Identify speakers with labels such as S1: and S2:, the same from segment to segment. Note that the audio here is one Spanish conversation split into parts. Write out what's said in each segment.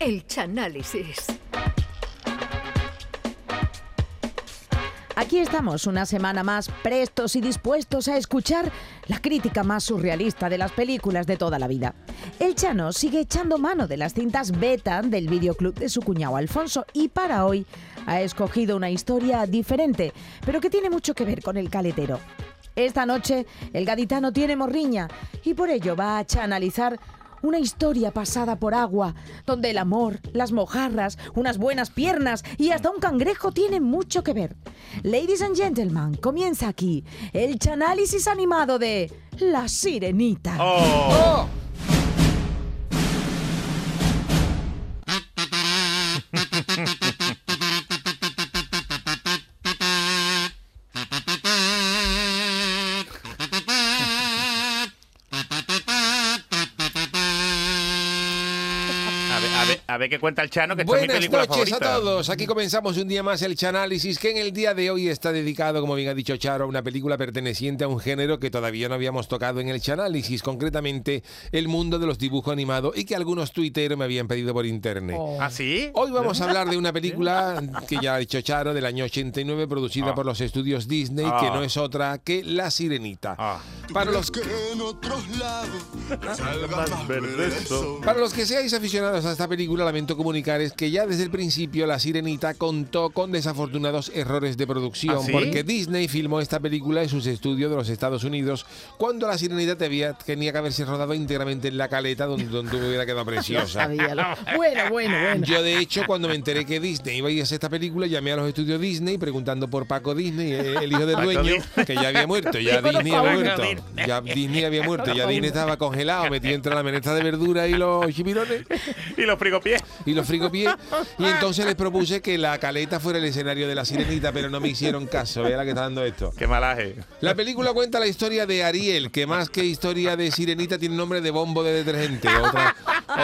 S1: El Chanálisis.
S2: Aquí estamos una semana más prestos y dispuestos a escuchar la crítica más surrealista de las películas de toda la vida. El Chano sigue echando mano de las cintas beta del videoclub de su cuñado Alfonso y para hoy ha escogido una historia diferente, pero que tiene mucho que ver con el caletero. Esta noche el gaditano tiene morriña y por ello va a analizar una historia pasada por agua, donde el amor, las mojarras, unas buenas piernas y hasta un cangrejo tienen mucho que ver. Ladies and gentlemen, comienza aquí el chanálisis animado de La Sirenita.
S3: Oh. A a ver, a ver qué cuenta el Chano, que esta es mi
S4: Buenas
S3: película
S4: noches a todos. Aquí comenzamos un día más el Chanálisis, que en el día de hoy está dedicado, como bien ha dicho Charo, a una película perteneciente a un género que todavía no habíamos tocado en el Chanálisis, concretamente el mundo de los dibujos animados y que algunos tuiteros me habían pedido por internet.
S3: ¿Ah, sí?
S4: Hoy vamos a hablar de una película que ya ha dicho Charo, del año 89, producida
S3: Ah.
S4: por los estudios Disney, que
S3: Ah.
S4: no es otra que La Sirenita. Para los
S5: que en otros lados la salga más verde son.
S4: Para los que seáis aficionados a esta película, lamento comunicarles que ya desde el principio La Sirenita contó con desafortunados errores de producción,
S3: ¿Ah, sí?
S4: porque Disney filmó esta película en sus estudios de los Estados Unidos, cuando La Sirenita debía- tenía que haberse rodado íntegramente en la caleta, donde, donde hubiera quedado preciosa.
S2: Bueno, bueno, bueno.
S4: Yo, de hecho, cuando me enteré que Disney iba a ir a hacer esta película, llamé a los estudios Disney preguntando por Paco Disney, el hijo del dueño, que ya había muerto. Ya Disney había
S3: Disney.
S4: Muerto. Ya Disney había muerto. Ya Disney estaba congelado, metido entre la menesta de verdura y los chipirones
S3: Y los frigopiés.
S4: y los frigopiés. Y entonces les propuse que la caleta fuera el escenario de la sirenita, pero no me hicieron caso. Vea la que está dando esto.
S3: Qué malaje.
S4: La película cuenta la historia de Ariel, que más que historia de sirenita tiene nombre de bombo de detergente. Otra,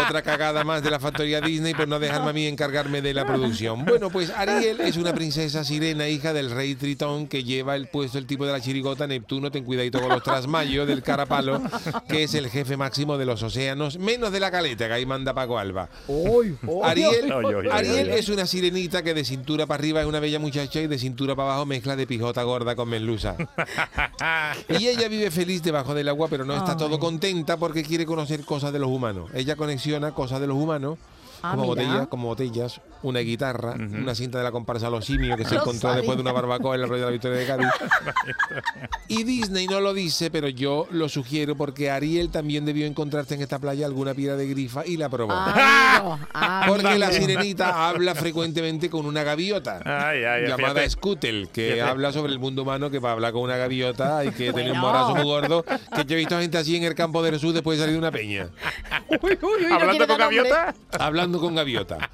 S4: otra cagada más de la factoría Disney por no dejarme a mí encargarme de la producción. Bueno, pues Ariel es una princesa sirena, hija del rey Tritón, que lleva el puesto el tipo de la chirigota Neptuno, ten cuidadito con los trasmayos del carapalo, que es el jefe máximo de los océanos, menos de la caleta, que ahí manda Paco Alba. Ariel,
S3: Oy, oy, oy,
S4: Ariel
S3: oy,
S4: es una sirenita que de cintura para arriba es una bella muchacha y de cintura para abajo mezcla de pijota gorda con merluza. Y ella vive feliz debajo del agua, pero no está todo contenta porque quiere conocer cosas de los humanos. Ella conexiona cosas de los humanos.
S2: Ah,
S4: como botellas, como botellas, una guitarra, una cinta de la comparsa Los Simios que se
S2: No
S4: encontró
S2: sabía.
S4: después de una barbacoa en el rollo de la Victoria de Cádiz. Y Disney no lo dice, pero yo lo sugiero porque Ariel también debió encontrarse en esta playa alguna piedra de grifa y la probó.
S2: Amigo,
S4: Porque la sirenita habla frecuentemente con una gaviota
S3: Ay, ay,
S4: llamada
S3: fíjate.
S4: Scootel, que
S3: Fíjate.
S4: habla sobre el mundo humano, que para hablar con una gaviota hay que tener un
S2: Bueno.
S4: morazo muy gordo. Que yo he visto gente así en el campo del sur después de salir de una peña,
S2: Uy, uy, uy, no
S3: Hablando
S2: quiere
S3: con gaviota.
S4: hablando con gaviota.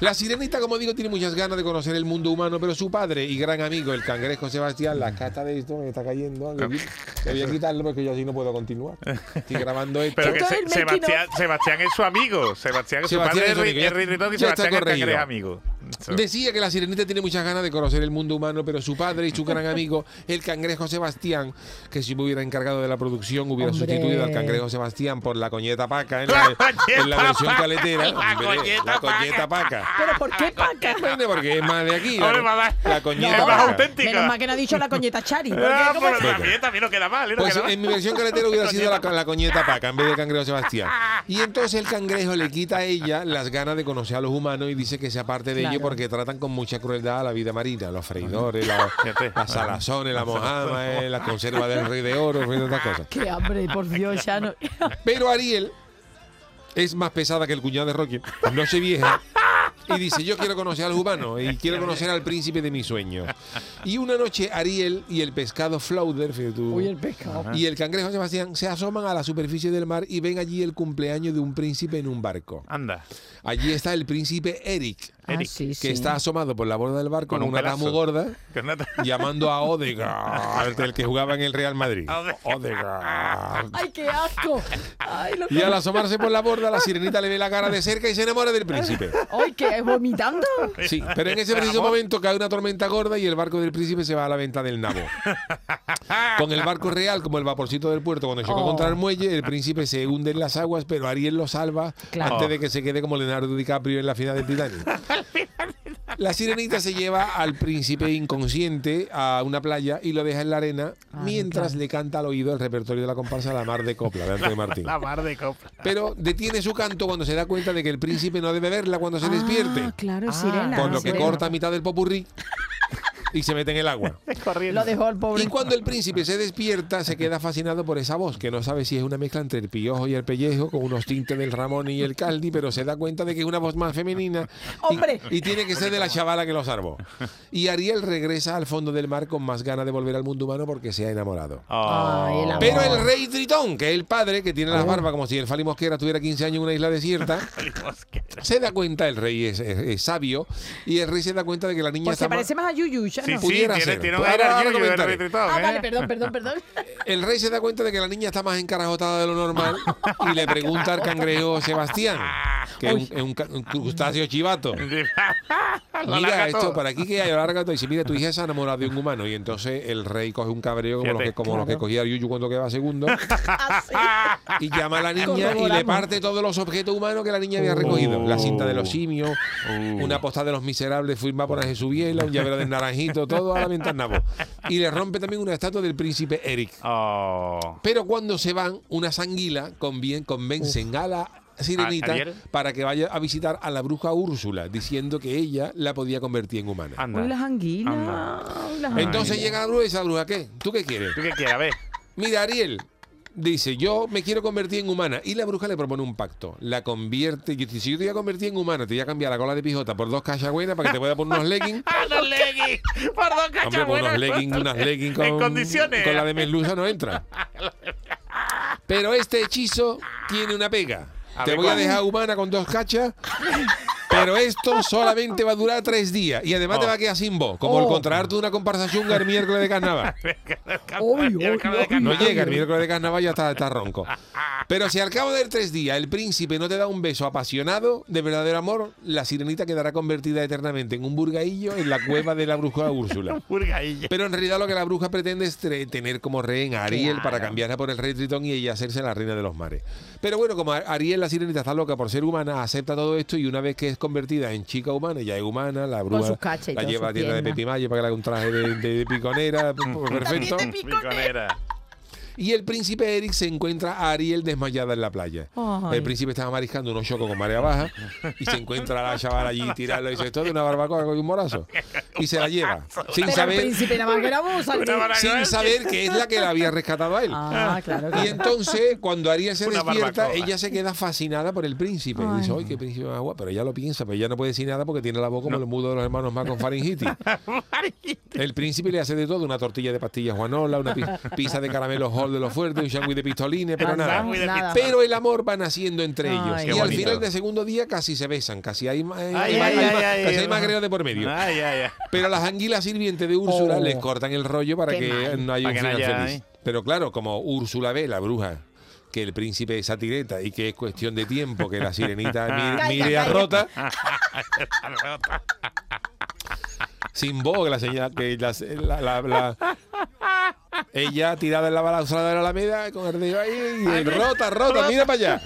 S4: La sirenita, como digo, tiene muchas ganas de conocer el mundo humano, pero su padre y gran amigo, el cangrejo Sebastián, la cata de esto me está cayendo. Le le voy a quitarlo porque yo así no puedo continuar. Estoy grabando esto.
S3: Pero que Se-
S2: es
S3: Sebastián, Sebastián es su amigo. Sebastián, su
S4: Sebastián
S3: padre
S4: es su
S3: es Rey Ritón y Sebastián es el cangrejo amigo.
S4: Decía que la sirenita tiene muchas ganas de conocer el mundo humano, pero su padre y su gran amigo, el cangrejo Sebastián, que si me hubiera encargado de la producción, hubiera
S2: Hombre.
S4: sustituido al cangrejo Sebastián por la coñeta paca en la, en la versión
S3: paca.
S4: caletera.
S3: La
S4: Hombre,
S3: coñeta
S4: la coñeta paca.
S2: ¿Pero por qué paca?
S4: Bueno, porque es más de aquí. La,
S3: Hombre,
S4: la coñeta
S3: Es más
S4: paca.
S3: auténtica.
S2: Menos mal que no ha dicho la coñeta Chari.
S3: Ah,
S2: ¿cómo
S3: pero también, también no queda mal. No
S4: Pues
S3: queda mal.
S4: en mi versión caletera hubiera sido la, la coñeta paca en vez del cangrejo Sebastián. Y entonces el cangrejo le quita a ella las ganas de conocer a los humanos y dice que se aparte de
S2: Claro.
S4: porque tratan con mucha crueldad a la vida marina, los freidores, la- las salazones, la mojama, eh, la conserva del rey de oro, y otras cosas.
S2: Qué hambre, por Dios, ya no.
S4: Pero Ariel es más pesada que el cuñado de Rocky, no se vieja. Y dice, yo quiero conocer a los humanos y quiero conocer al príncipe de mis sueños. Y una noche Ariel y el pescado Flauder, fíjate tú,
S2: Uy, el pescado.
S4: y el cangrejo Sebastián se asoman a la superficie del mar y ven allí el cumpleaños de un príncipe en un barco.
S3: Anda.
S4: Allí está el príncipe Eric,
S2: Ah,
S3: Eric,
S2: sí,
S4: que
S2: sí.
S4: está asomado por la borda del barco
S3: Con
S4: con,
S3: un
S4: una tamu gorda, llamando a Odegaard, el que jugaba en el Real Madrid.
S3: Odegaard.
S4: Odegaard.
S2: ¡Ay, qué asco! ¡Ay, lo
S4: Y al asomarse por la borda, la sirenita le ve la cara de cerca y se enamora del príncipe.
S2: ¡Ay, qué vomitando!
S4: Sí, pero en ese preciso momento cae una tormenta gorda y el barco del príncipe se va a la venta del nabo. con el barco real como el vaporcito del puerto cuando chocó
S2: Oh.
S4: contra el muelle, el príncipe se hunde en las aguas, pero Ariel lo salva
S2: Claro.
S4: antes de que se quede como Leonardo DiCaprio en la final del Titanic. La sirenita se lleva al príncipe inconsciente a una playa y lo deja en la arena
S2: Ah,
S4: mientras
S2: claro.
S4: le canta al oído el repertorio de la comparsa La Mar de Copla de Antonio Martín.
S3: La mar de copla.
S4: Pero detiene su canto cuando se da cuenta de que el príncipe no debe verla cuando se despierte.
S2: Ah, claro,
S3: Ah.
S2: sirena.
S4: Por lo que
S2: sirena.
S4: corta a mitad del popurrí y se mete en el agua.
S3: Corriendo.
S2: Lo dejó el pobre.
S4: Y cuando el príncipe se despierta, se queda fascinado por esa voz, que no sabe si es una mezcla entre el piojo y el pellejo, con unos tintes del Ramón y el Caldi, pero se da cuenta de que es una voz más femenina. y-
S2: ¡Hombre!
S4: Y, tiene que ser de la chavala que lo salvó. Y Ariel regresa al fondo del mar con más ganas de volver al mundo humano porque se ha enamorado.
S2: Ay, el.
S4: Pero el rey Tritón, que es el padre, que tiene las barbas como si el Fali Mosquera tuviera 15 años en una isla desierta, se da cuenta, el rey es, es- es sabio, y el rey se da cuenta de que la niña
S2: Pues
S4: está
S2: se parece más a Yuyusha,
S3: Sí,
S2: ¿no?
S3: sí,
S4: Pudiera
S3: tiene,
S4: ser.
S3: tiene un aire Yuyu,
S2: Ah,
S3: ¿eh?
S2: vale, perdón, perdón, perdón.
S4: El rey se da cuenta de que la niña está más encarajotada de lo normal y le pregunta al cangrejo Sebastián, que es un, es un un crustáceo chivato. Mira esto,
S3: todo.
S4: por aquí que hay, larga todo. Y dice, mira, tu hija se ha enamorado de un humano. Y entonces el rey coge un cabreo como, los que, como los que
S2: Claro.
S4: cogía Yuyu cuando quedaba segundo
S2: Así.
S4: y llama a la niña y le parte todos los objetos humanos que la niña había recogido. La cinta de los simios,
S3: Uh.
S4: una postal de los miserables firmada por Jesús Biela, un llavero de naranjito, todo a la ventana. Y le rompe también una estatua del príncipe Eric.
S3: Oh.
S4: Pero cuando se van, unas anguilas convencen a la sirenita para que vaya a visitar a la bruja Úrsula, diciendo que ella la podía convertir en humana.
S3: Anda.
S2: Las anguilas.
S3: Anda.
S2: uy, las
S4: Entonces
S2: anguilas.
S4: llega la bruja y dice, "¿La bruja qué? ¿Tú qué quieres?
S3: ¿Tú qué quieres? A ver.
S4: Mira, Ariel, dice, yo me quiero convertir en humana. Y la bruja le propone un pacto. La convierte, y dice, si yo te voy a convertir en humana, te voy a cambiar la cola de pijota por dos cachagüenas para que te pueda poner unos leggings.
S3: ¡Unos leggings! ¡Por dos
S4: Hombre,
S3: cachas
S4: pues unos leggings, unas leggings con,
S3: En condiciones.
S4: con la de merluza no entra. Pero este hechizo tiene una pega. Te voy a dejar humana con dos cachas. Pero esto solamente va a durar tres días y además te va a quedar sin voz, como el
S2: Oh.
S4: contrato de una comparsa chunga el miércoles de carnaval. No llega, el miércoles de carnaval ya está, está ronco. Pero si al cabo de tres días el príncipe no te da un beso apasionado de verdadero amor, la sirenita quedará convertida eternamente en un burgaillo en la cueva de la bruja Úrsula. Pero en realidad lo que la bruja pretende es tener como rehén a Ariel
S2: Claro.
S4: para cambiarla por el rey Tritón y ella hacerse la reina de los mares. Pero bueno, como Ar- Ariel, la sirenita, está loca por ser humana, acepta todo esto y una vez que es convertida en chica humana, ya es humana, la bruja
S2: sus cachas y
S4: la lleva a tienda de. Pepimayo para que le haga un traje de, de- de piconera, perfecto.
S3: Piconera.
S4: Y el príncipe Eric se encuentra a Ariel desmayada en la playa.
S2: Ay.
S4: El príncipe estaba mariscando unos chocos con marea baja y se encuentra a la chavala allí tirarlo y dice, esto es de una barbacoa con un morazo. Y se la lleva, sin
S2: Pero el
S4: saber,
S2: príncipe nada más que
S4: sin saber que es la que la había rescatado a él.
S2: Ah, claro.
S4: Y entonces, cuando Ariel se
S3: Una
S4: despierta,
S3: barbacoa.
S4: ella se queda fascinada por el príncipe. Y dice,
S2: Ay.
S4: ¡ay, qué príncipe más guapo! Pero ella lo piensa, pero ella no puede decir nada porque tiene la voz como el mudo de los hermanos más con faringitis. El príncipe le hace de todo, una tortilla de pastillas Juanola, una pi- pizza de caramelos De los fuertes, un sándwich de pistolines, pero nada. Pero el amor va naciendo entre
S2: Ay.
S4: ellos. Y al
S3: bonito.
S4: final del segundo día casi se besan, casi hay, más- hay,
S3: Ay,
S4: más-
S3: ay,
S4: hay
S3: ay,
S4: más-
S3: ay,
S4: casi hay
S3: ay.
S4: más greo de por medio.
S3: Ay, ay, ay.
S4: Pero las anguilas sirvientes de Úrsula
S2: Oh.
S4: les cortan el rollo para
S2: Qué
S4: que
S2: mal.
S4: no haya un final
S3: haya,
S4: feliz.
S3: ¿eh?
S4: Pero claro, como Úrsula ve, la bruja, que el príncipe es satireta y que es cuestión de tiempo que la sirenita mire, mire a rota. Sin voz, que la señal, que la, la- la- la- ella tirada en la balanzada de la Alameda con el dedo ahí y el rota, rota, mira para allá.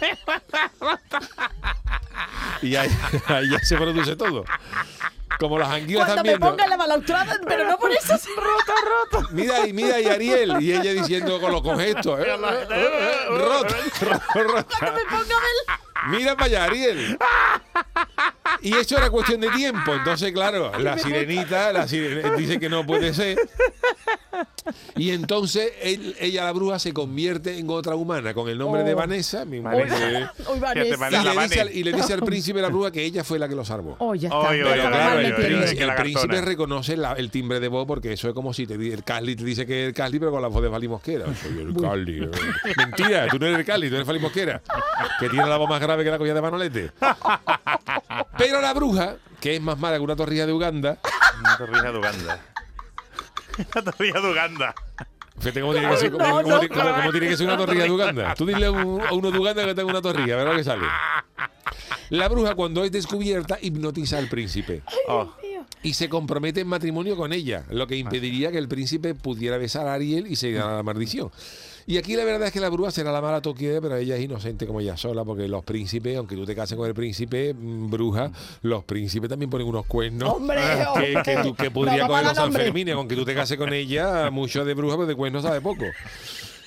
S4: Y ahí, ahí ya se produce todo. Como las anguilas
S2: Cuando
S4: también.
S2: me ponga la balaustrada, pero no por eso. Rota, rota.
S4: Mira, y mira, y Ariel, y ella diciendo con los con gestos, ¿eh? Rota, rota.
S2: Cuando me ponga ver.
S4: Mira para allá, Ariel. Y eso era cuestión de tiempo. Entonces, claro, la sirenita, la sirene- dice que no puede ser. Y entonces él- ella, la bruja, se convierte en otra humana con el nombre de
S2: Oh.
S4: Vanessa. mi
S3: Vanessa.
S4: mujer. Y le, dice, al-
S3: Vane.
S4: y le dice al príncipe la bruja que ella fue la que lo salvó.
S2: Oh, ya está.
S3: Oy, oy,
S2: Pero
S4: claro, el, príncipe- el reconoce la- el timbre de voz porque eso es como si te el Carly te dice que es el Carly, pero con la voz de Fali Mosquera. Soy el Carly. eh. Mentira, tú no eres el Carly, tú eres Fali Mosquera, que tiene la voz más grave que la collada de Manolete. Pero la bruja, que es más mala que una torrilla de Uganda,
S3: Una torrija de Uganda. Una torrilla de Uganda.
S4: fíjate cómo tiene que ser, cómo-
S2: No,
S4: cómo
S2: no,
S4: ti- cómo- cómo tiene que ser una torrilla de Uganda. Tú dile a, un- a uno de Uganda que tenga una torrilla, a ver lo que sale. La bruja, cuando es descubierta, hipnotiza al príncipe.
S3: Oh.
S4: Y se compromete en matrimonio con ella, lo que impediría que el príncipe pudiera besar a Ariel y se diera la maldición. Y aquí la verdad es que la bruja será la mala toquilla, pero ella es inocente como ella sola, porque los príncipes, aunque tú te cases con el príncipe, mm, bruja, los príncipes también ponen unos cuernos.
S2: ¡Hombre,
S4: Que, que, tú- que podría
S2: No,
S4: coger los. Sanfermines, aunque tú te cases con ella, mucho de bruja, pero de cuernos sabe poco.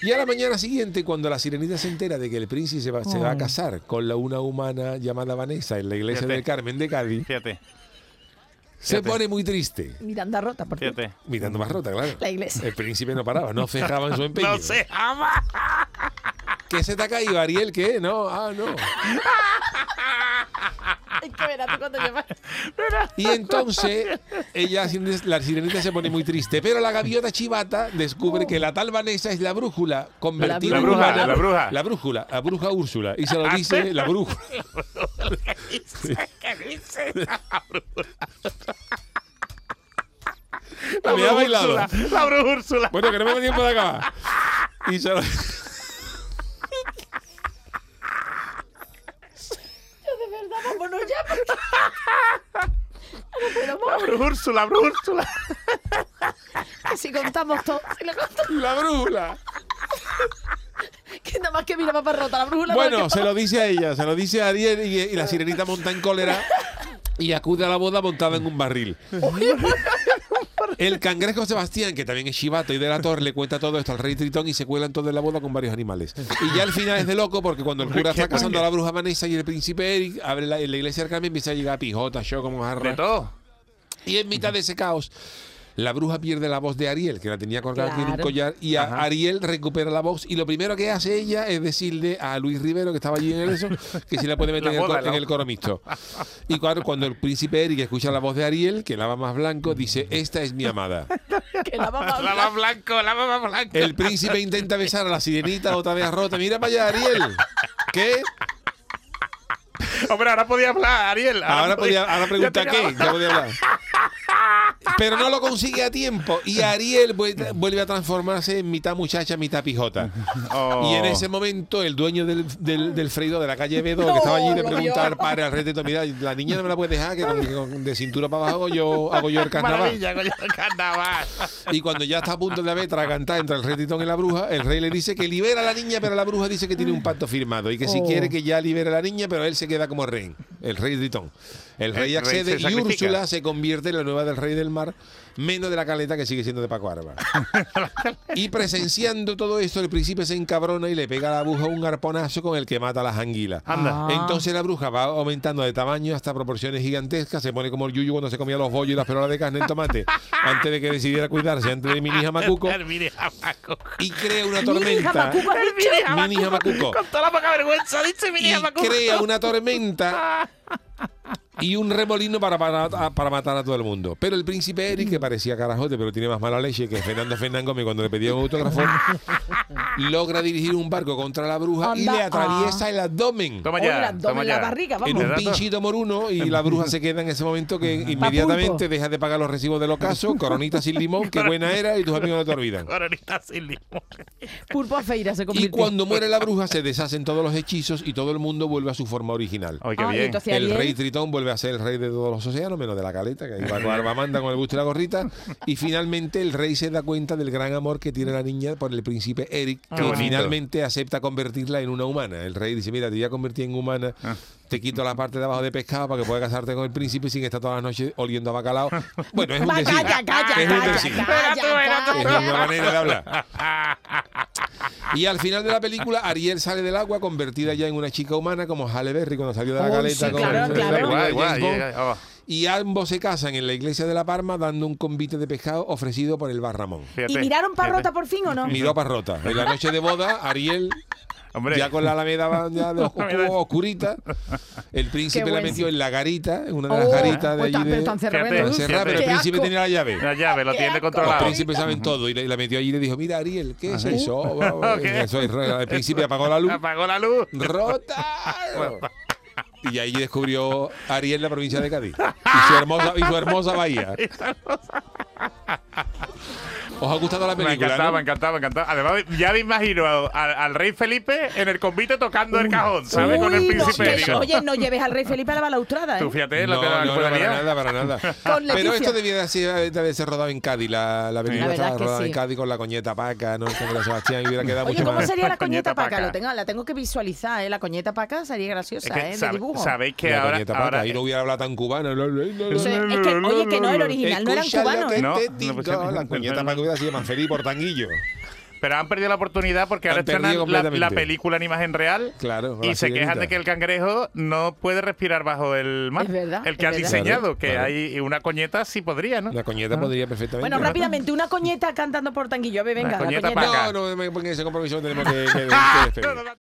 S4: Y a la mañana siguiente, cuando la sirenita se entera de que el príncipe se va, se va a casar con la una humana llamada Vanessa en la iglesia
S3: Fíjate.
S4: del Carmen de Cádiz,
S3: Fíjate,
S4: se
S3: Fíjate.
S4: pone muy triste.
S2: Miranda rota, por cierto.
S3: fíjate.
S4: Mirando más rota, claro.
S2: La iglesia.
S4: El príncipe no paraba, no cejaba en su empeño.
S3: No se ama.
S4: ¿Qué se te ha caído, Ariel? ¿Qué? No, ah, no.
S2: Es que verás tú cuando llevas-
S4: Y entonces ella, la sirenita se pone muy triste, pero la gaviota chivata descubre que la tal Vanessa es la brújula convertida
S2: La
S4: en
S3: bruja,
S4: humana.
S3: la bruja.
S4: La brújula, la bruja Úrsula. Y se lo dice la brújula.
S3: ¿Qué dice?
S4: La había bailado.
S3: Úrsula, La bruja Úrsula.
S4: Bueno, que no me da tiempo de acabar. Y se lo...
S2: De verdad, vámonos ya.
S3: La bruja Úrsula, la bruja Úrsula.
S2: Que si contamos todo, si lo contamos,
S4: La brújula.
S2: nada más que mira papá rota, la brújula.
S4: Bueno,
S2: no,
S4: se lo dice a ella, se lo dice a Ariel y, y la sirenita monta en cólera y acude a la boda montada en un barril. El cangrejo Sebastián, que también es chivato y de la torre, le cuenta todo esto al rey Tritón y se cuelan todo en la boda con varios animales. Y ya al final es de loco porque cuando el cura está casando a la bruja Vanessa y el príncipe Eric, abre la, en la iglesia del Carmen empieza a llegar pijota, yo como
S3: De
S4: jarra.
S3: todo.
S4: Y en mitad de ese caos, la bruja pierde la voz de Ariel, que la tenía colgada aquí en un
S2: Claro.
S4: collar, y a. Ariel recupera la voz. Y lo primero que hace ella es decirle a Luis Rivero, que estaba allí en el eso, que si la puede meter
S3: La
S4: en, el,
S3: la
S4: en el coro mixto. Y cuando, cuando el príncipe Eric escucha la voz de Ariel, que la va más blanco, dice: Esta es mi amada.
S2: que la vamos a
S3: La
S2: hablar.
S3: más blanco, la más blanco.
S4: El príncipe intenta besar a la sirenita otra vez rota. Mira para allá, Ariel. ¿Qué?
S3: Hombre, ahora podía hablar, Ariel.
S4: Ahora, podía, ahora pregunta qué, ya podía hablar. Pero no lo consigue a tiempo y Ariel vuel- vuelve a transformarse en mitad muchacha, mitad pijota.
S3: Oh.
S4: Y en ese momento el dueño del, del, del freído de la calle Bedo, que estaba allí, le
S2: No,
S4: pregunta al padre, al todo, mira, la niña no me la puede dejar, que con- de cintura para abajo yo hago yo el carnaval. Y cuando ya está a punto de haber tragantar entre el rey Tritón y la bruja, el rey le dice que libera a la niña, pero la bruja dice que tiene un pacto firmado y que si
S2: Oh.
S4: quiere que ya libere a la niña, pero él se queda como rey, el rey Tritón. El rey
S3: El rey
S4: accede
S3: se
S4: y
S3: sacrifica.
S4: Úrsula se convierte en la nueva del rey del mar, menos de la caleta que sigue siendo de Paco Arba. y presenciando todo esto, el príncipe se encabrona y le pega a la bruja un arponazo con el que mata a las anguilas.
S3: Anda.
S2: Ah.
S4: Entonces la bruja va aumentando de tamaño hasta proporciones gigantescas, se pone como el yuyu cuando se comía los bollos y las perolas de carne en tomate, antes de que decidiera cuidarse, antes de mini jamacuco,
S3: El mini jamacuco.
S4: y crea una tormenta.
S3: mini jamacuco. Con toda la poca vergüenza, dice mini
S4: Y crea una tormenta y un remolino para, para, para matar a todo el mundo. Pero el príncipe Eric, que parecía carajote, pero tiene más mala leche que Fernando Fernán Gómez cuando le pedía un autógrafo, logra dirigir un barco contra la bruja y le atraviesa el abdomen.
S3: Toma
S2: el
S3: ya,
S2: abdomen,
S3: toma
S2: la barriga,
S4: en un pinchito moruno y la bruja se queda en ese momento que inmediatamente deja de pagar los recibos del ocaso, coronita sin limón, qué buena era y tus amigos no te olvidan.
S3: Coronita sin limón.
S2: Pulpo a feira se
S4: Y
S2: convirtió.
S4: cuando muere la bruja se deshacen todos los hechizos y todo el mundo vuelve a su forma original.
S3: Ay, qué
S2: Ah, y
S3: bien.
S4: El rey Tritón vuelve a ser el rey de todos los océanos, menos de la caleta, que va con Arbamanda con el busto y la gorrita. Y finalmente el rey se da cuenta del gran amor que tiene la niña por el príncipe Eric,
S3: Qué
S4: que
S3: bonito.
S4: finalmente acepta convertirla en una humana. El rey dice, mira, te voy a convertir en humana,
S3: Ah.
S4: Te quito la parte de abajo de pescado para que puedas casarte con el príncipe sin estar todas las noches oliendo a bacalao. Bueno, es un decir.
S2: calla, calla,
S4: es un
S2: calla,
S4: decir.
S2: calla,
S3: tú.
S4: Es
S2: calla.
S4: una manera de hablar. Y al final de la película, Ariel sale del agua convertida ya en una chica humana, como Halle Berry cuando salió de la caleta con Bond.
S3: oh.
S4: Y ambos se casan en la iglesia de La Parma dando un convite de pescado ofrecido por el bar Ramón.
S3: Fíjate,
S2: ¿Y miraron
S3: fíjate.
S2: parrota por fin o no?
S4: Miró a Parrota. En la noche de boda, Ariel,
S3: Hombre,
S4: ya con la alameda ya de oscu- oscurita, el príncipe la metió en la garita, en una de las
S2: Oh,
S4: garitas de allí
S2: pero
S4: de...
S2: tan cerrado,
S4: pero el príncipe tenía la llave.
S3: la llave lo
S2: Qué
S3: tiene
S2: asco.
S4: Los príncipes saben todo y la metió allí y le dijo, mira Ariel, ¿qué es eso? Oh. Eso es, el príncipe apagó la luz.
S3: Apagó la luz.
S4: ¡Rota! Y ahí descubrió Ariel la provincia de Cádiz. Y su hermosa, y su hermosa bahía. ¿Os ha gustado la
S3: Me
S4: película?
S3: encantaba,
S4: no?
S3: me encantaba, me encantaba. Además, ya me imagino al, al rey Felipe en el convite tocando el cajón, ¿sabes? Con el
S2: no,
S3: príncipe
S2: oye, no lleves al rey Felipe a la balaustrada, ¿eh?
S3: Tú fíjate
S4: No, no,
S3: la
S4: no,
S3: puede
S4: para nada, para nada. Pero esto debía de haber- de haberse rodado en Cádiz, la, la película
S2: La
S4: estaba rodada
S2: sí.
S4: en Cádiz con la coñeta paca, ¿no? Con la Sebastián y hubiera quedado
S2: Oye,
S4: mucho
S2: ¿cómo
S4: más.
S2: sería la coñeta paca?
S3: paca.
S2: Lo tengo, la tengo que visualizar, ¿eh? La coñeta paca sería graciosa,
S3: Es que
S2: ¿eh? De
S3: sabe-
S2: dibujo.
S3: sabéis que
S4: la
S3: ahora,
S4: coñeta paca,
S3: ahora
S4: ahí no hubiera hablado tan cubano. No, no, no,
S2: es que, oye, que no, el original no eran cubanos. ¿eh?
S3: No, no, pues,
S4: la coñeta paca hubiera sido más feliz por tanguillo.
S3: Pero han perdido la oportunidad porque ahora
S4: Han perdido
S3: estrenan la,
S4: completamente.
S3: película en imagen real
S4: Claro,
S3: y se quejan de que el cangrejo no puede respirar bajo el mar.
S2: Es verdad,
S3: el que
S2: es
S3: han
S2: verdad.
S3: diseñado,
S4: Claro,
S3: que
S4: claro.
S3: hay una coñeta sí podría, ¿no?
S4: La coñeta podría perfectamente.
S2: Bueno, rápidamente, una coñeta cantando por tanguillo. A ver, venga,
S3: La coñeta
S2: coñeta.
S4: No, no me pongan ese compromiso, tenemos que, que- que despedir.